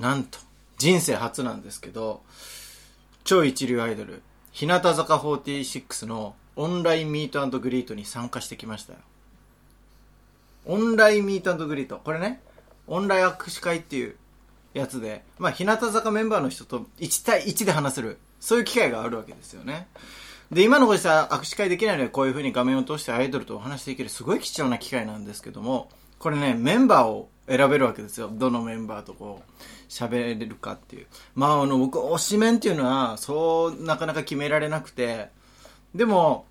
なんと、人生初なんですけど、超一流アイドル、日向坂46のオンラインミートグリートに参加してきましたよ。オンラインミートグリート。これね、オンライン握手会っていうやつで、まあ、日向坂メンバーの人と1対1で話せる、そういう機会があるわけですよね。で、今のご時世握手会できないので、こういう風に画面を通してアイドルとお話しできる、すごい貴重な機会なんですけども、これね、メンバーを選べるわけですよ。どのメンバーとこう、喋れるかっていう。まあ、あの、僕、推しメンっていうのは、そう、なかなか決められなくて、でも、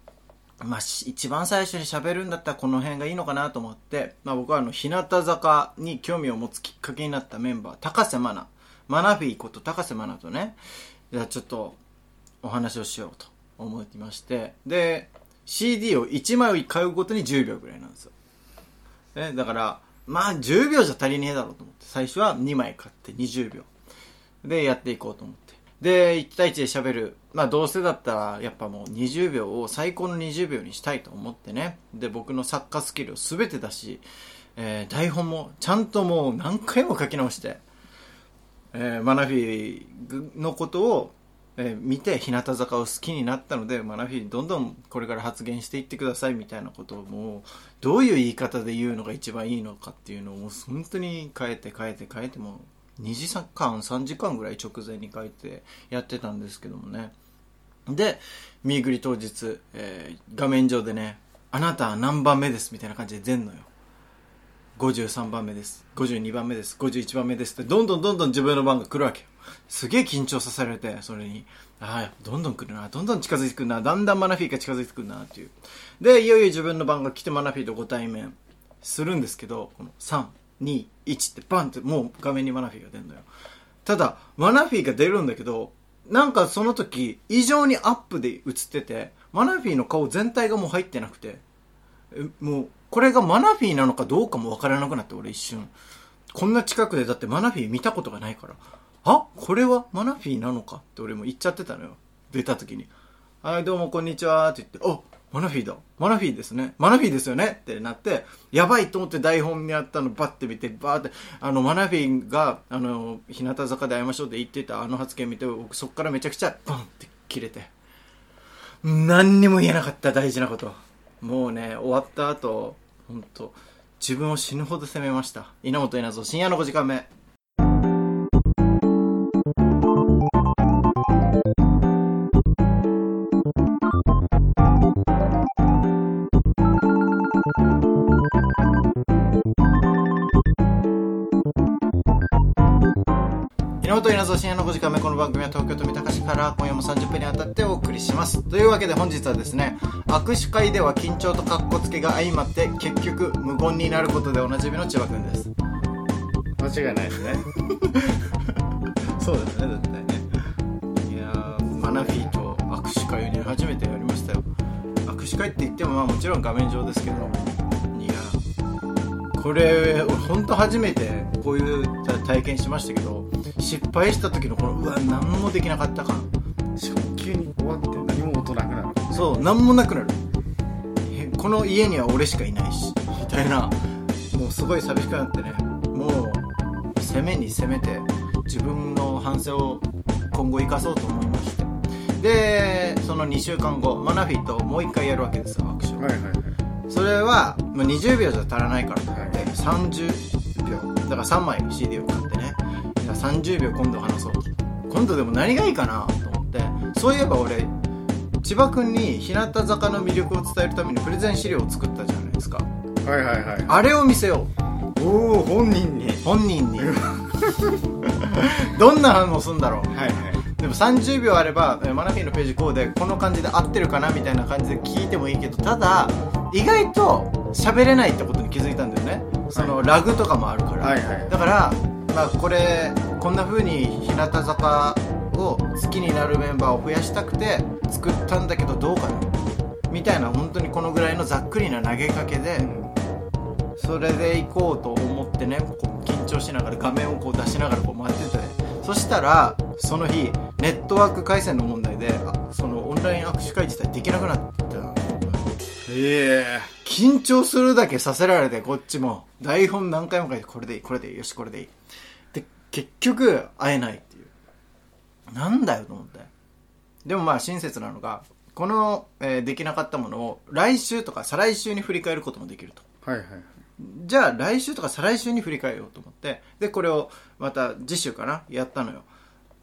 まあ、一番最初に喋るんだったらこの辺がいいのかなと思って、まあ僕はあの、日向坂に興味を持つきっかけになったメンバー、高瀬愛奈。マナフィーこと高瀬愛奈とね、じゃあちょっとお話をしようと思いまして、で、CD を1枚買うごとに10秒ぐらいなんですよ。ね、だから、まあ10秒じゃ足りねえだろうと思って、最初は2枚買って20秒。で、やっていこうと思って。で、1対1で喋る。まあどうせだったら、やっぱもう20秒を最高の20秒にしたいと思ってね。で、僕の作家スキルを全て出し、えー、台本もちゃんともう何回も書き直して、えー、マナフィーのことを、えー、見て日向坂を好きになったので、マナフィーどんどんこれから発言していってくださいみたいなことをもう、どういう言い方で言うのが一番いいのかっていうのをもう本当に変えて変えて変えても2時間3時間ぐらい直前に書いてやってたんですけどもね。で見ぐり当日、えー、画面上でね「あなたは何番目です」みたいな感じで出んのよ。53番目です。52番目です。51番目ですってどんどんどんどん自分の番が来るわけよ。すげえ緊張させられてそれに。ああどんどん来るな。どんどん近づいてくるな。だんだんマナフィーが近づいてくるなっていう。でいよいよ自分の番が来てマナフィーとご対面。するんですけどこの3 2、1ってバンってもう画面にマナフィーが出るのよ。ただ、マナフィーが出るんだけど、なんかその時、異常にアップで映ってて、マナフィーの顔全体がもう入ってなくて、もう、これがマナフィーなのかどうかもわからなくなって俺一瞬。こんな近くでだってマナフィー見たことがないから、あこれは？マナフィーなのかって俺も言っちゃってたのよ。出た時に。はい、どうもこんにちはって言って、あマナフィーだ。マナフィーですね。マナフィーですよねってなって、やばいと思って台本にあったのバッて見て、バーって、あの、マナフィーが、あの、日向坂で会いましょうって言ってたあの発言見て、僕そっからめちゃくちゃ、バンって切れて。何にも言えなかった大事なこと。もうね、終わった後、本当自分を死ぬほど責めました。稲本稲造深夜の5時間目。深夜の5時間目この番組は東京都三鷹市から今夜も30分にわたってお送りします。というわけで本日はですね握手会では緊張とカッコつけが相まって結局無言になることでおなじみの千葉くんです。間違いないですね。そうですね絶対ね。いやマナフィーと握手会に初めてやりましたよ。握手会って言ってもまあもちろん画面上ですけどいやこれ俺本当初めてこういう体験しましたけど失敗した時のこのうわ何もできなかったかも急に終わって何も音なくなる。そう何もなくなる。この家には俺しかいないしみたいな。もうすごい寂しくなってね。もう攻めに攻めて自分の反省を今後生かそうと思いまして。でその2週間後マナフィともう1回やるわけですよ握手はいはいはい。それはもう20秒じゃ足らないからと思って、はい、30秒。だから3枚 CD を買って。ね30秒今度話そう。と今度でも何がいいかな？と思って。そういえば俺千葉君に日向坂の魅力を伝えるためにプレゼン資料を作ったじゃないですか。はいはいはい。あれを見せよう。おお本人に。本人に。どんな反応するんだろう。はいはい。でも30秒あればマナフィーのページこうでこの感じで合ってるかな？みたいな感じで聞いてもいいけどただ意外と喋れないってことに気づいたんだよね。そのラグとかもあるから、はいはい、だからまあこれこんな風に日向坂を好きになるメンバーを増やしたくて作ったんだけどどうかな。みたいな本当にこのぐらいのざっくりな投げかけでそれで行こうと思ってねこう緊張しながら画面をこう出しながらこう待ってて。そしたらその日ネットワーク回線の問題でそのオンライン握手会自体できなくなってたええ緊張するだけさせられてこっちも。台本何回も書いてこれでいいこれでいいよしこれでいい。結局会えないっていう。なんだよと思って。でもまあ親切なのがこの、えーできなかったものを来週とか再来週に振り返ることもできると。はいはいはい。じゃあ来週とか再来週に振り返ろうと思ってでこれをまた次週かなやったのよ。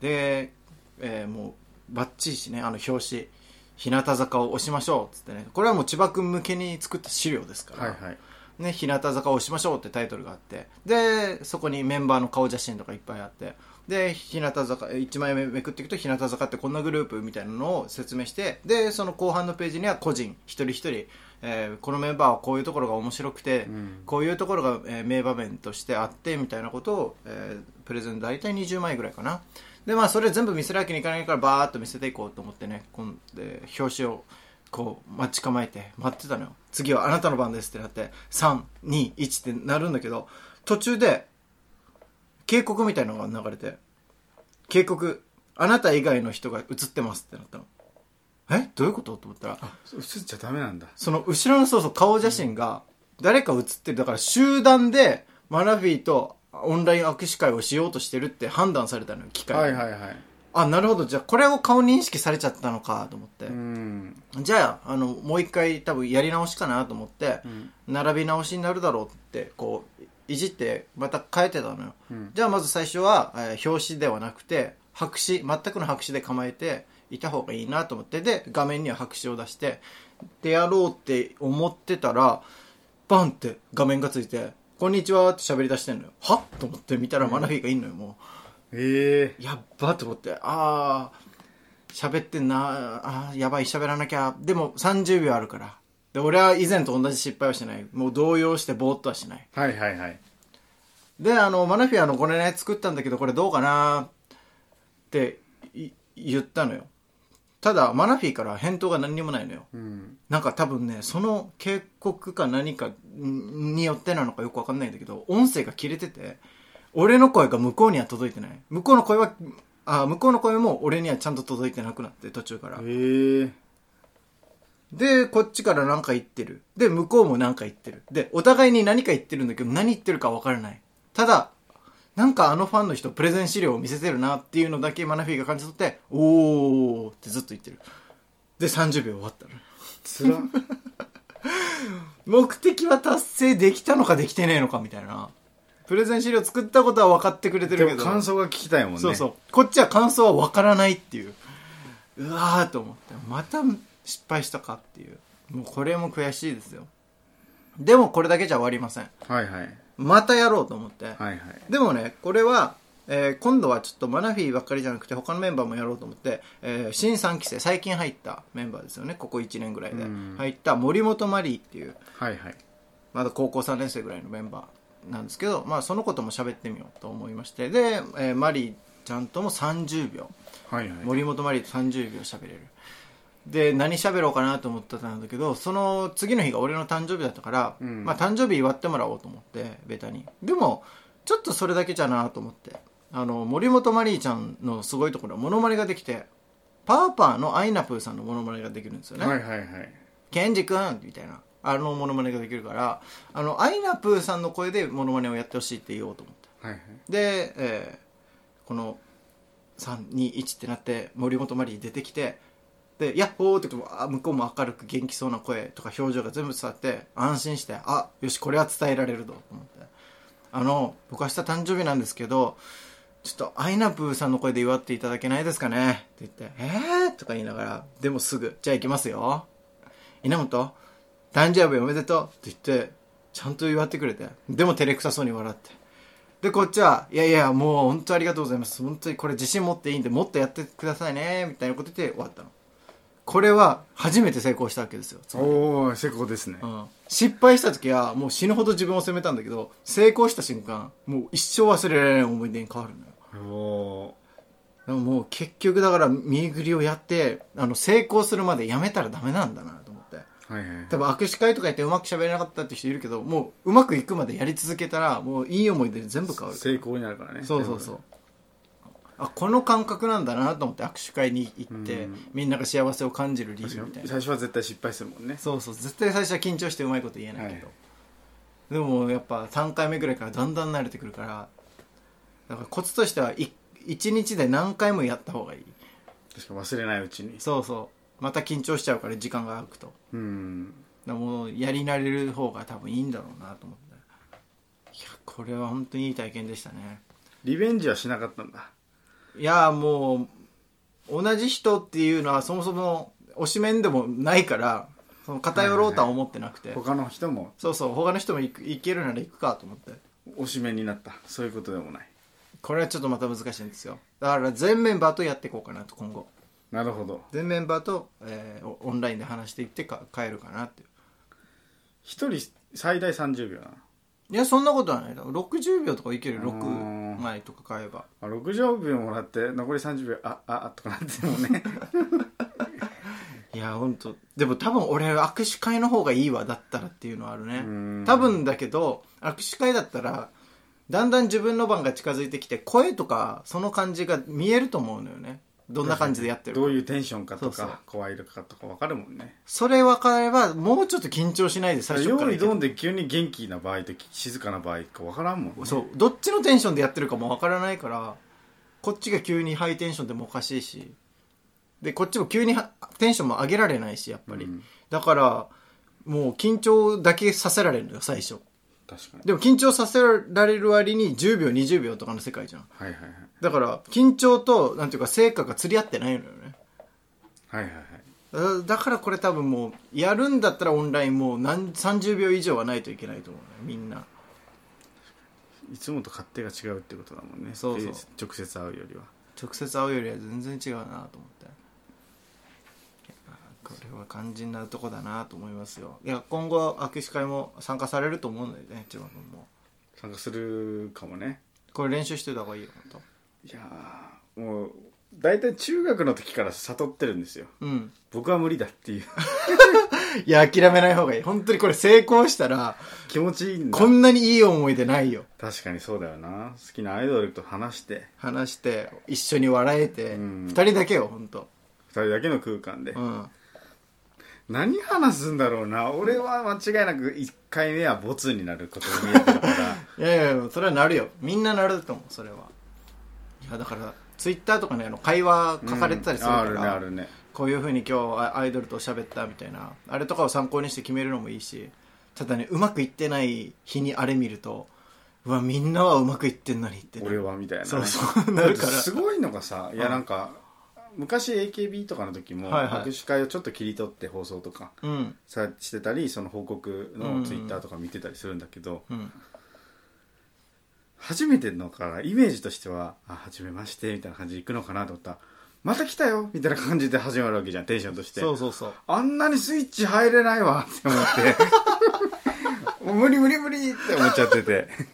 で、えーもうバッチリしねあの表紙日向坂を押しましょうっつってね。これはもう千葉君向けに作った資料ですから、はいはい。ね、日向坂を押しましょうってタイトルがあって。でそこにメンバーの顔写真とかいっぱいあって。で日向坂1枚目めくっていくと日向坂ってこんなグループみたいなのを説明して。でその後半のページには個人一人一人、えーこのメンバーはこういうところが面白くて、ん。こういうところが、えー名場面としてあってみたいなことを、えープレゼン大体20枚ぐらいかなでまあそれ全部見せるわけにいかないからバーッと見せていこうと思ってねこんで表紙をこう待ち構えて待ってたのよ。次はあなたの番ですってなって321ってなるんだけど途中で警告みたいなのが流れて警告あなた以外の人が映ってますってなったの。え？どういうこと？と思ったら映っちゃダメなんだ。その後ろのそうそう顔写真が誰か写ってるだから集団でマナフィーとオンライン握手会をしようとしてるって判断されたのよ機械にはいはいはい。あなるほど。じゃあこれを顔認識されちゃったのかと思って、うん。じゃああのもう一回多分やり直しかなと思って、ん。並び直しになるだろうってこういじってまた変えてたのよ、うん。じゃあまず最初は、えー表紙ではなくて白紙全くの白紙で構えていた方がいいなと思ってで画面には白紙を出してでやろうって思ってたらバンって画面がついて「こんにちは」って喋り出してんのよ。は？っと思って見たらマナフィーがいんのよもええうやっばと思って。ああ喋ってんなあーやばい喋らなきゃ。でも30秒あるから。で俺は以前と同じ失敗はしてない。もう動揺してぼーっとはしない。はいはいはい。であのマナフィアのこれね作ったんだけどこれどうかなってい言ったのよただマナフィーから返答が何にもないのよ。うん。なんか多分ねその警告か何かによってなのかよくわかんないんだけど音声が切れてて俺の声が向こうには届いてない。向こうの声はあ向こうの声も俺にはちゃんと届いてなくなって途中から。ええ。でこっちから何か言ってる。で向こうも何か言ってる。でお互いに何か言ってるんだけど何言ってるか分からない。ただなんかあのファンの人プレゼン資料を見せてるなっていうのだけマナフィーが感じ取っておーってずっと言ってる。で30秒終わったの。つら目的は達成できたのかできてねえのかみたいな。プレゼン資料作ったことは分かってくれてるけど。感想が聞きたいもんね。そうそう。こっちは感想は分からないっていう。うわーと思って。また失敗したかっていう。もうこれも悔しいですよ。でもこれだけじゃ終わりません。はいはいまたやろうと思って、はいはい。でもねこれは、えー今度はちょっとマナフィーばっかりじゃなくて他のメンバーもやろうと思って、えー新3期生最近入ったメンバーですよね。ここ1年ぐらいで。うん。入った森本マリーっていうはいはい。まだ高校3年生ぐらいのメンバーなんですけど、まあ、そのことも喋ってみようと思いまして。で、えーマリーちゃんとも30秒。はいはい。森本マリーと30秒喋れるで何喋ろうかなと思ってたんだけどその次の日が俺の誕生日だったから、うん。まあ、誕生日祝ってもらおうと思ってベタに。でもちょっとそれだけじゃなと思って。あの森本マリーちゃんのすごいところはモノマネができてパーパーのアイナプーさんのモノマネができるんですよね、はいはいはい。ケンジ君みたいな。あのモノマネができるからあのアイナプーさんの声でモノマネをやってほしいって言おうと思って。はいはい。で、えーこの321ってなって森本マリー出てきてで「ヤッホー!」って言ってもあ向こうも明るく元気そうな声とか表情が全部伝わって安心してあよしこれは伝えられるぞと思ってあの僕明日誕生日なんですけどちょっとアイナプーさんの声で祝っていただけないですかねって言って「えー!」とか言いながらでもすぐ「じゃあ行きますよ稲本誕生日おめでとう」って言ってちゃんと祝ってくれてでも照れくさそうに笑ってでこっちはいやいやもう本当ありがとうございます本当にこれ自信持っていいんでもっとやってくださいねみたいなこと言って終わったのこれは初めて成功したわけですよ、おお成功ですね。うん、失敗した時はもう死ぬほど自分を責めたんだけど成功した瞬間もう一生忘れられない思い出に変わるのよ。おでももう結局だから見ぐりをやってあの成功するまでやめたらダメなんだなと思って。ーはいはい。多分握手会とかやってうまく喋れなかったって人いるけどもううまくいくまでやり続けたらもういい思い出で全部変わる成功になるからね。そうそうそうあこの感覚なんだなと思って握手会に行ってうん。みんなが幸せを感じる理由みたいな。最初は絶対失敗するもんね。そうそう。絶対最初は緊張してうまいこと言えないけど、はい。でもやっぱ3回目ぐらいからだんだん慣れてくるからだからコツとしてはい一日で何回もやった方がいい。確か忘れないうちに。そうそう。また緊張しちゃうから時間が空くと。うん。だもうやり慣れる方が多分いいんだろうなと思って。いやこれは本当にいい体験でしたね。リベンジはしなかったんだいやもう同じ人っていうのはそもそも推しメンでもないからその偏ろうとは思ってなくて、他の人も。そうそう他の人も行く行けるなら行くかと思って。推しメンになった。そういうことでもない。これはちょっとまた難しいんですよ。だから全メンバーとやっていこうかなと今後。なるほど。全メンバーと、えー、オンラインで話していってか帰るかなって1一人最大30秒ないやそんなことはない60秒とかいける。6前とか買えば。まあ60秒もらって残り30秒あああとかなってもね。いや本当でも多分俺握手会の方がいいわだったらっていうのはあるね。多分だけど握手会だったらだんだん自分の番が近づいてきて声とかその感じが見えると思うのよね。どんな感じでやってるか。どういうテンションかとかそうそう。怖いかとか分かるもんね。それ分かればもうちょっと緊張しないで最初からいける。用意どんで急に元気な場合と静かな場合か分からんもんね。そう。どっちのテンションでやってるかも分からないからこっちが急にハイテンションでもおかしいしでこっちも急にはテンションも上げられないしやっぱり、うん。だからもう緊張だけさせられるのよ最初確かに。でも緊張させられる割に10秒20秒とかの世界じゃん。はいはいはい。だから緊張となんていうか成果が釣り合ってないのよね。はいはいはい。だだからこれ多分もうやるんだったらオンラインもう何30秒以上はないといけないと思うねみんな。いつもと勝手が違うってことだもんね。そうそう。直接会うよりは。直接会うよりは全然違うなと思ってこれは肝心なとこだなと思いますよ。いや今後握手会も参加されると思うのでね千葉君も。参加するかもね。これ練習してた方がいいよ本いやーもう大体中学の時から悟ってるんですよ。当うん。僕は無理だっていう。いや諦めない方がいい。本当にこれ成功したら気持ちいいんだ。こんなにいい思い出ないよ。確かにそうだよな。好きなアイドルと話して。話して一緒に笑えて、うん。二人だけよ本当二人だけの空間で、うん何話すんだろうな。俺は間違いなく1回目はボツになることが見えてるから。いやいやそれはなるよ。みんななると思うそれは。いやだからツイッターとかねあの会話書かれてたりするから、うん。あるねあるね。こういうふうに今日あアイドルと喋ったみたいなあれとかを参考にして決めるのもいいしただねうまくいってない日にあれ見るとうわみんなはうまくいってんのにってね。俺はみたいな。ね、そうそう。なるからすごいのがさいやうん。なんか昔 AKB とかの時もはいはい。握手会をちょっと切り取って放送とかうん。さしてたりその報告うんうん。のツイッターとか見てたりするんだけど、うん。初めてのからイメージとしては「あ初めまして」みたいな感じで行くのかなと思った。ら「また来たよ」みたいな感じで始まるわけじゃんテンションとして。そうそうそう。あんなにスイッチ入れないわって思って。もう無理無理無理って思っちゃってて。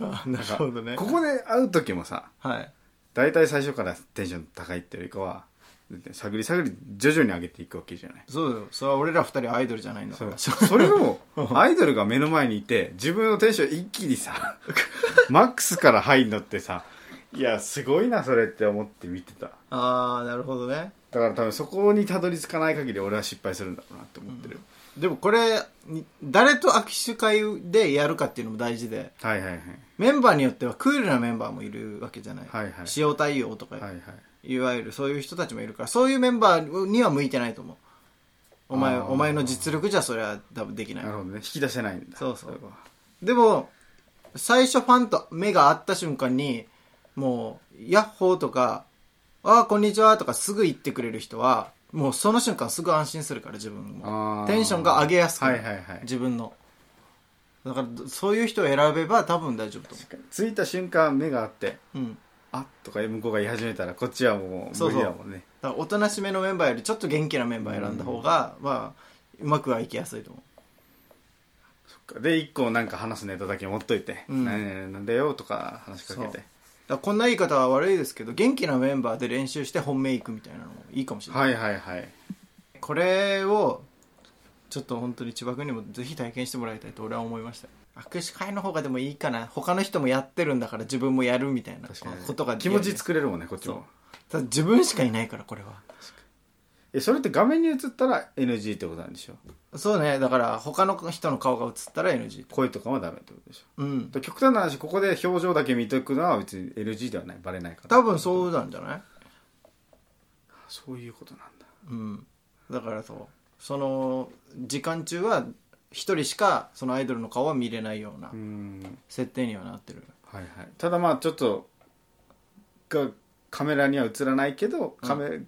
あなるほどね。ここで会う時もさはい大体最初からテンション高いっていうよりかは探り探り徐々に上げていくわけじゃない。そうよ。それは俺ら二人アイドルじゃないんだからそれをアイドルが目の前にいて自分のテンション一気にさ マックスから入るのってさいやすごいなそれって思って見てた。ああなるほどね。だから多分そこにたどり着かない限り俺は失敗するんだろうなって思ってる、でもこれに誰と握手会でやるかっていうのも大事で。はいはいはい。メンバーによってはクールなメンバーもいるわけじゃない、はいはい。塩対応とか、はいはい。い、わゆるそういう人たちもいるから。そういうメンバーには向いてないと思う。お前お前の実力じゃそれは多分できない。なるほどね。引き出せないんだ。そうそう。でも最初ファンと目が合った瞬間にもう「ヤッホー」とか「ああこんにちは」と。かすぐ言ってくれる人はもうその瞬間すぐ安心するから自分も。テンションが上げやすくなる、はいはいはい。自分の。だからそういう人を選べば多分大丈夫と思確かに。着いた瞬間目があってううん。あとか向こうが言い始めたらこっちはもう無そうそう理だもんね。だからおとなしめのメンバーよりちょっと元気なメンバー選んだ方が、まあうまくはいきやすいと思で一個なんか話すネタだけ持っといて「うん。何々なんだよ」とか話しかけそう。てこんな言い方は悪いですけど元気なメンバーで練習して本命行くみたいなのもいいかもしれない、はいはいはい。これをちょっと本当に千葉君にもぜひ体験してもらいたいと俺は思いました。握手会の方がでもいいかな。他の人もやってるんだから自分もやるみたいなことが気持ち作れるもんねこっちも。ただ自分しかいないからこれはえそれって画面に映ったら NG ってことなんでしょ？そうね。だから他の人の顔が映ったら NG 声とかはダメってことでしょ？うん。で極端な話ここで表情だけ見とくのは別に LG ではないバレないから。多分そうなんじゃない？そういうことなんだ。うん。だからそう。その時間中は一人しかそのアイドルの顔は見れないようなうん。設定にはなってる。はいはい。ただまあちょっとがカメラには映らないけどカメ、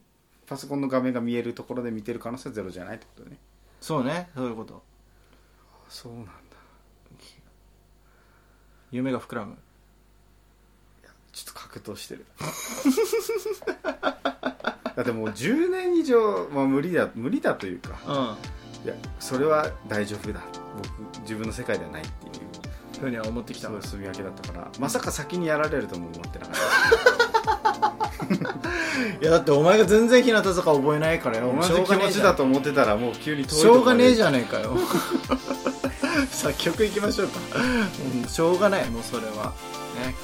パソコンの画面が見えるところで見てる可能性はゼロじゃないってことね。そうね。そういうこと。そうなんだ。夢が膨らむ。ちょっと格闘してる。だってもう10年以上、まあ、無理だ無理だというか。うん。いやそれは大丈夫だ。僕自分の世界ではないっていう。ふうには思ってきた。そういう住み分けだったから。まさか先にやられるとも思ってなかった いやだってお前が全然日向坂覚えないからよ。同じ気持ちだと思ってたらもう急に遠いしょうがねえじゃゃねえかよ。さあ 曲いきましょうか、うんしょうがないもうそれは。ね。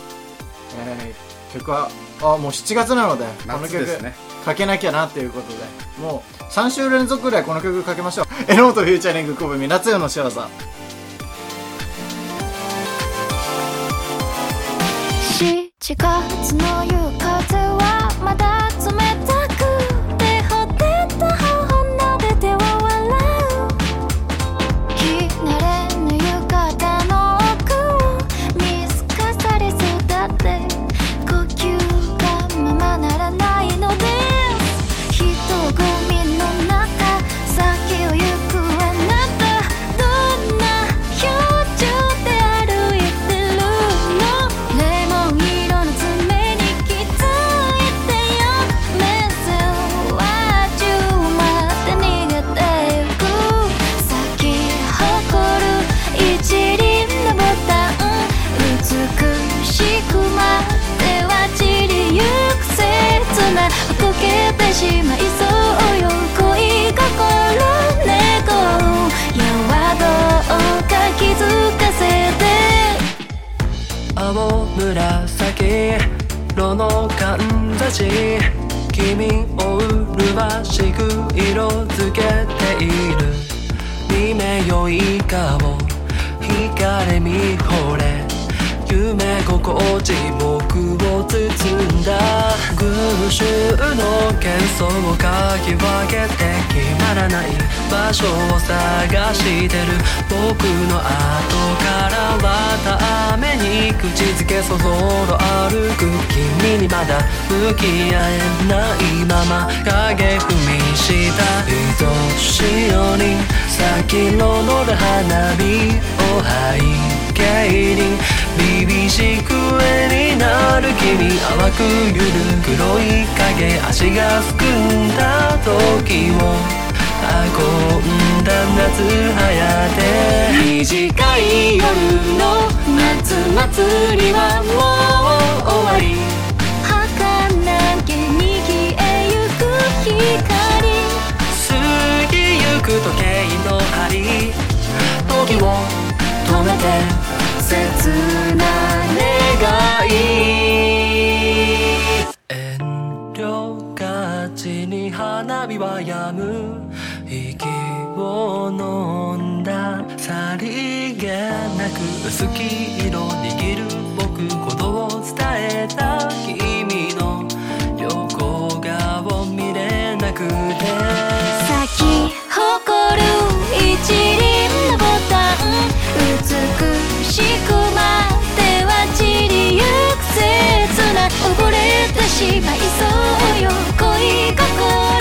えー曲はあもう7月なのでこの曲夏ですね。かけなきゃなっていうことで。もう3週連続ぐらいこの曲かけましょう。榎本フューチャリング小文夏夜の仕業。7月の夕目よい顔光れ見惚れ夢心地僕を包んだ群衆の喧騒をかき分けて決まらない場所を探してる僕の後からはために口づけそぞろ歩く君にまだ向き合えないまま影踏みした愛しいよに先の乗る花火を背景に凛々しく絵になる君淡くゆる黒い影足がすくんだ時を運んだ夏早て。短い夜の夏祭りはもう終わり。飲んださりげなく薄黄色握る僕ことを伝えた君の横顔見れなくて咲き誇る一輪のボタン美しく舞っては散りゆく切な溺れてしまいそうよ恋心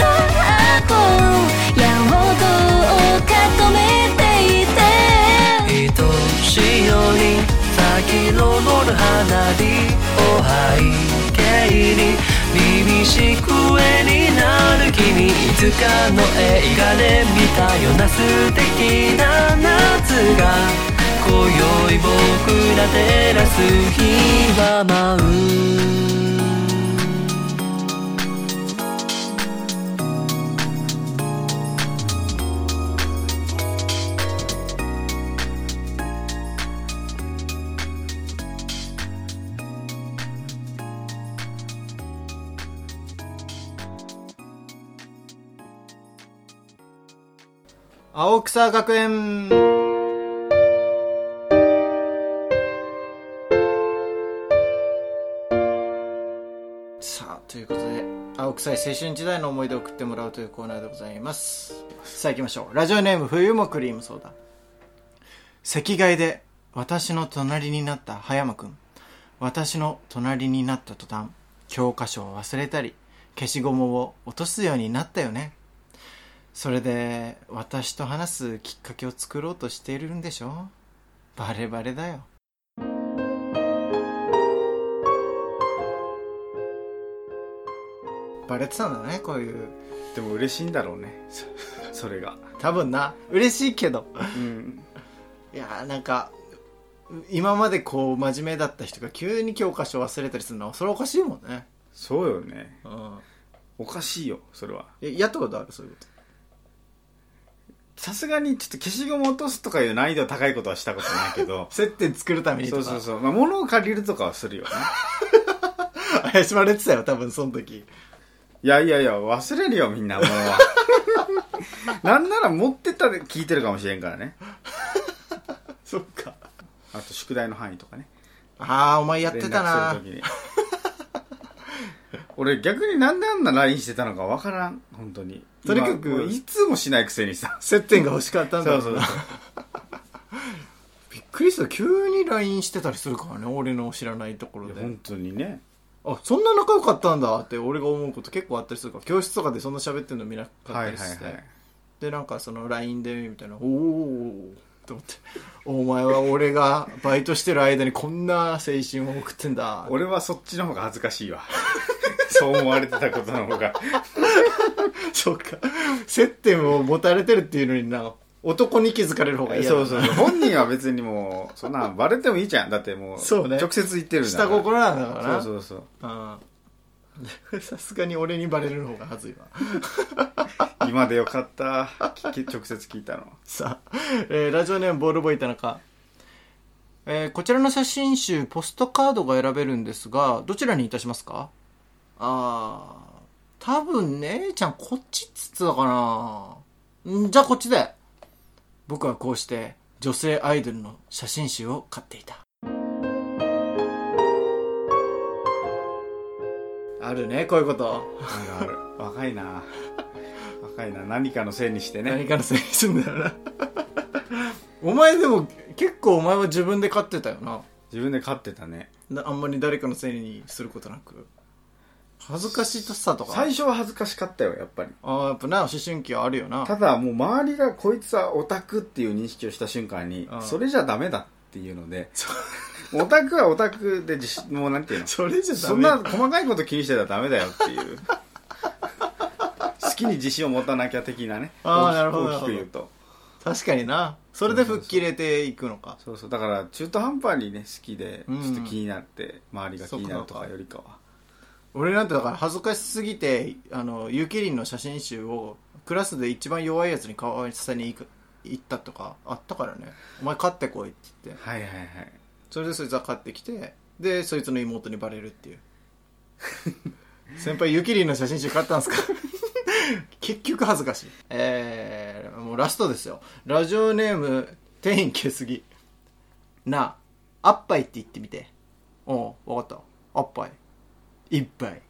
あこう矢をどうか止めていて愛しいように先の乗る花火を背景に凛々しく絵になる君いつかの映画で見たような素敵な夏が今宵僕ら照らす日は舞う青草学園。さあということで青臭い青春時代の思い出を送ってもらうというコーナーでございます。さあ行きましょう。ラジオネーム冬もクリームソーダ。席替えで私の隣になった葉山くん。私の隣になった途端教科書を忘れたり消しゴムを落とすようになったよね。それで私と話すきっかけを作ろうとしているんでしょ？バレバレだよ。バレてたんだねこういう。でも嬉しいんだろうね。そ それが。多分な。嬉しいけど。うん。いやーなんか今までこう真面目だった人が急に教科書忘れたりするのはそれおかしいもんね。そうよね。うん。おかしいよそれは。えやったことある？そういうこさすがにちょっと消しゴム落とすとかいう難易度高いことはしたことないけどと 接点作るためにとか。そうそうそう、まあ、物を借りるとかはするよね。怪しまれてたよ多分その時。いやいやいや忘れるよみんな物は なんなら持ってったで聞いてるかもしれんからね。そっか。あと宿題の範囲とかね。ああお前やってたな。俺逆になんであんな LINE してたのかわからん本当にとにかくいつもしないくせにさ接点が欲しかったんだそうろな。そうそうびっくりした。急に LINE してたりするからね俺の知らないところで。本当にね。あそんな仲良かったんだって俺が思うこと結構あったりするから教室とかでそんな喋ってるの見なかったはいりして、はいはいでなんかその LINE でみたいな「おお」と思って「お前は俺がバイトしてる間にこんな青春を送ってんだ」俺はそっちの方が恥ずかしいわ。そう思われてたことの方がそうか。接点を持たれてるっていうのにな男に気づかれる方が嫌だな。そうそうそう。本人は別にもうそんなんバレてもいいじゃん。だってもうそうね。直接言ってるんだ下心なんだからな。そうそうそう。うん。さすがに俺にバレる方がはずいわ。今でよかった。聞き直接聞いたの。さあ、えーラジオネームボールボーイ田中、えーこちらの写真集ポストカードが選べるんですがどちらにいたしますか？ああ多分姉ちゃんこっちっつってたかな。んじゃあこっちで。僕はこうして女性アイドルの写真集を買っていた。あるねこういうこと。あるある。若いな。若いな。何かのせいにしてね。何かのせいにすんだよな。お前でも結構お前は自分で買ってたよな。自分で飼ってたね。なあんまり誰かのせいにすることなく恥ずかしさとか。最初は恥ずかしかったよやっぱり。ああやっぱな思春期はあるよな。ただもう周りがこいつはオタクっていう認識をした瞬間にうん。それじゃダメだっていうので オタクはオタクで自信もうなんていうの？それじゃダメ。そんな細かいこと気にしてたらダメだよっていう。好きに自信を持たなきゃ的なね。あーなるほど大きく言うと。確かにな。それで吹っ切れていくのか。そうそう。だから中途半端にね好きでちうんょっと気になって周りが気になるとか。よりかは俺なんてだから恥ずかしすぎてあのゆきりんの写真集をクラスで一番弱いやつに買わせに行く行ったとかあったからね。お前買ってこいって言って。はいはいはい。それでそいつは買ってきてでそいつの妹にバレるっていう。先輩ゆきりんの写真集買ったんすか？結局恥ずかしい。えー、もうラストですよ。ラジオネーム天員消すぎ。なああっぱいって言ってみて。おう分かった。あっぱいいっぱい。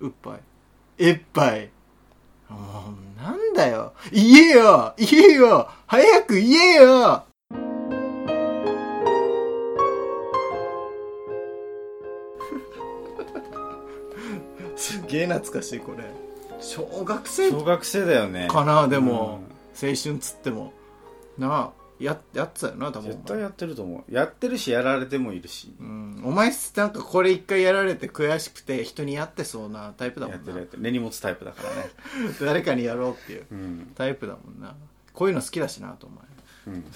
うっぱい。いっぱい。もうなんだよ。言えよ。言えよ。早く言えよ。すげえ懐かしいこれ。小学生小学生だよね。かなでも、青春つっても。なあややってたよな多分。絶対やってると思う。やってるしやられてもいるし。うん、お前なんかこれ一回やられて悔しくて人にやってそうなタイプだもやってるやってる。根に持つタイプだからね。誰かにやろうっていううん。タイプだもんな。こういうの好きだしなとお前うん。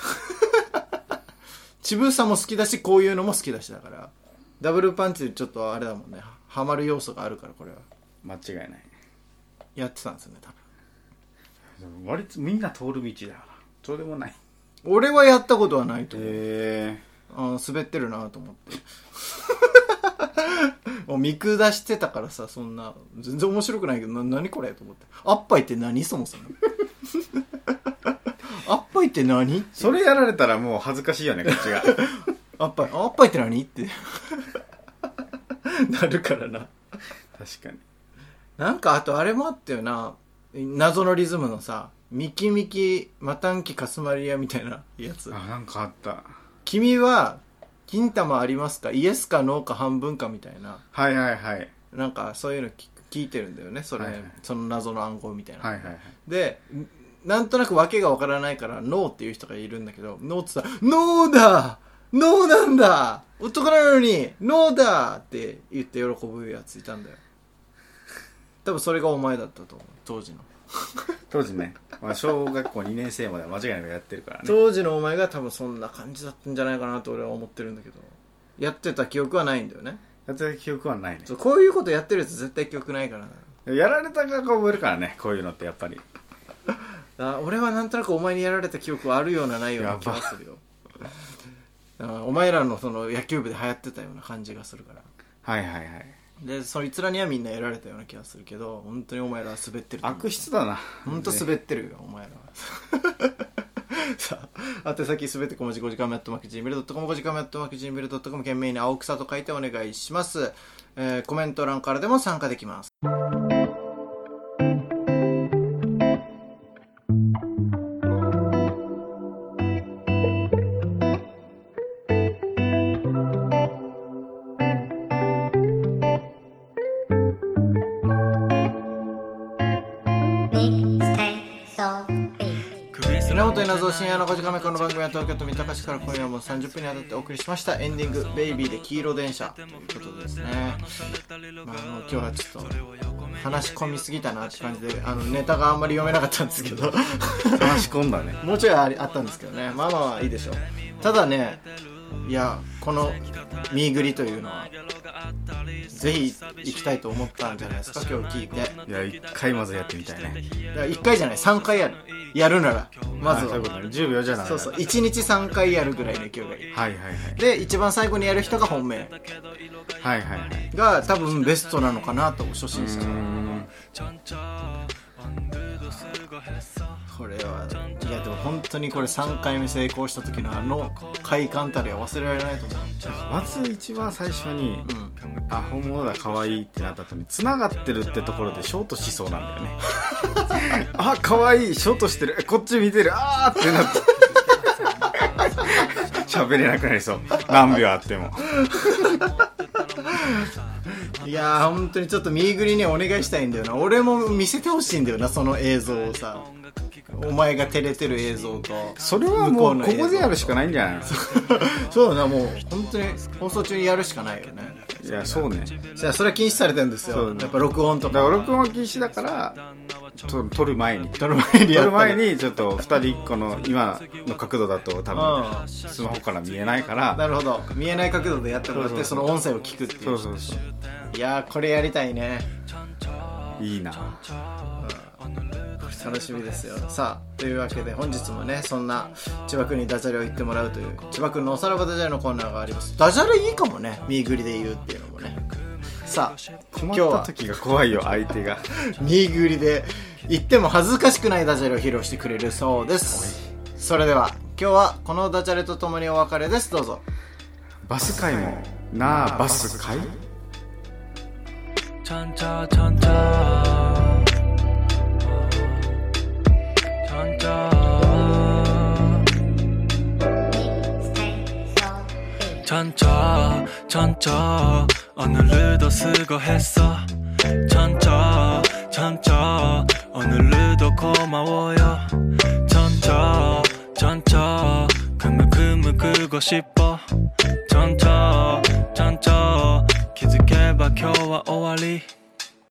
ちぶさも好きだしこういうのも好きだしだから。ダブルパンチでちょっとあれだもんね。ハマる要素があるからこれは。間違いない。やってたんですよね多分。割とみんな通る道だから。そうでもない俺はやったことはないと思う、へあー滑ってるなと思って。もう見下してたからさそんな全然面白くないけどな何これと思って。あっぱいって何そもそも。いって何それやられたらもう恥ずかしいよねこっちが。おっぱいおっぱいって何って。なるからな。確かに。なんかあとあれもあったよな。謎のリズムのさミキミキマタンキカスマリアみたいなやつ。あなんかあった。君は金玉ありますか？イエスかノーか半分かみたいな。はいはいはい。なんかそういうの聞聞いてるんだよね。それ、はいはい。その謎の暗号みたいな、はいはいはい。でんなんとなく訳がわからないからノーっていう人がいるんだけどノーってさノーだ！ノーなんだ！男なのにノーだ！って言って喜ぶやついたんだよ。多分それがお前だったと思う。当時の当時ね、まあ、小学校2年生までは間違いなくやってるからね。当時のお前が多分そんな感じだったんじゃないかなと俺は思ってるんだけど。やってた記憶はないんだよね。やってた記憶はないね。そうこういうことやってるやつ絶対記憶ないからな。やられた側が覚えるからねこういうのってやっぱり。あ俺はなんとなくお前にやられた記憶はあるようなないような気がするよ。あお前らのその野球部で流行ってたような感じがするから。はいはいはいでそいつらにはみんなやられたような気がするけど本当にお前らは滑ってると思う。悪質だな。本当滑ってるよお前らは。さあ宛先すべて小文字5時間目アットマーク Gmail.com 5時間目アットマーク Gmail.com 懸命に青草と書いてお願いします、えーコメント欄からでも参加できます源稲造深夜の5時間目この番組は東京都三鷹市から今夜も30分にわたってお送りしました。エンディング「ベイビーで黄色電車」ということですね、まあ、あの今日はちょっと話し込みすぎたなって感じであのネタがあんまり読めなかったんですけど。話し込んだね。もうちょいあったんですけどね。まあまあまあいいでしょう。ただねいやこのミーグリというのはぜひ行きたいと思ったんじゃないですか今日聞いて。いや一回まずやってみたいね。いや1回じゃない3回やるやるなら。まずは。あそういうことね。10秒じゃない。そうそう。1日3回やるぐらいの勢いがいい。はいはいはい。で一番最後にやる人が本命。はいはいはい。が多分ベストなのかなと初心者はこれはいやでも本当にこれ3回目成功した時のあの快感たりは忘れられないと思う。まず一番最初にうんあ本物だ可愛いってなった後に繋がってるってところでショートしそうなんだよねあ可愛いショートしてる。えこっち見てる。あーってなって喋れなくなりそう。何秒あっても。いやー本当にちょっとミーグリにお願いしたいんだよな。俺も見せてほしいんだよなその映像をさお前が照れてる映像とそれはもうこ向こでやるしかないんじゃないの？そうだなもう本当に放送中にやるしかないよね。いやそうね。じゃあそれは禁止されてるんですよ。そうやっぱ録音とだかから録音は禁止だからと撮る前に。撮る前に撮る前にちょっと2人1個の今の角度だと多分うん。スマホから見えないから。なるほど。見えない角度でやってもらってその音声を聞くっていう。そうそうそう。いやーこれやりたいね。いいな楽しみですよ。さあというわけで本日もねそんな千葉君にダジャレを言ってもらうという千葉君のおさらばダジャレのコーナーがあります。ダジャレいいかもね見ぐりで言うっていうのもね。さあ困った時が怖いよ相手が。見ぐりで言っても恥ずかしくないダジャレを披露してくれるそうです。それでは今日はこのダジャレとともにお別れです。どうぞ。バス会も。なあバス会？ちゃんちゃちゃんちゃ 천차 천차 오늘도 수고했어. 천차 천차 오늘도 고마워요. 천차 천차 그물그물 끄고 싶어. 천차 천차 기죽게 박혀와 오와리.